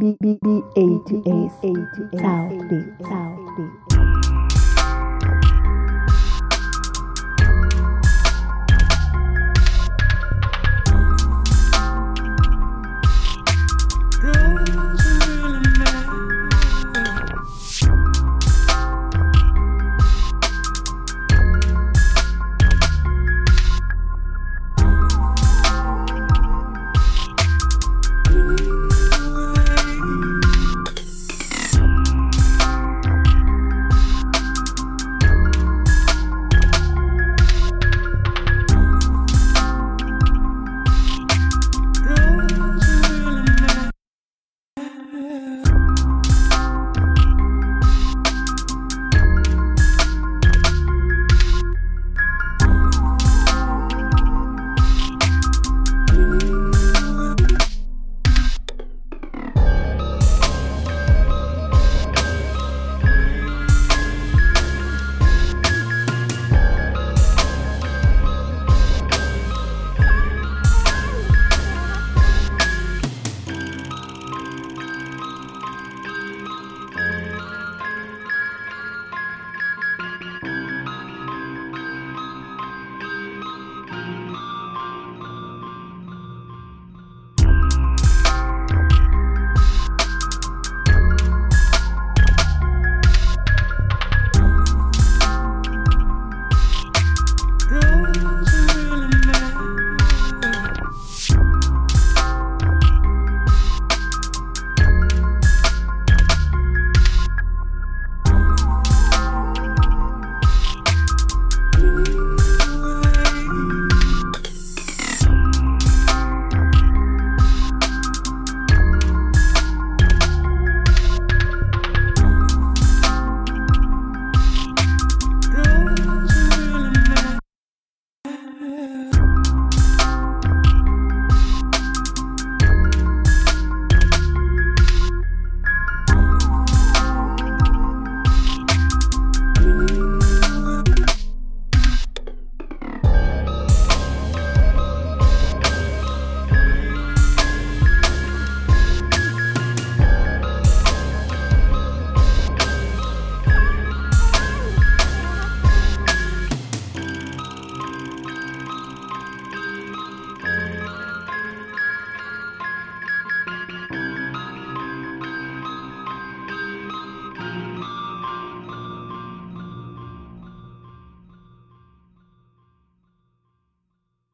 B B B A to A A to A South B South B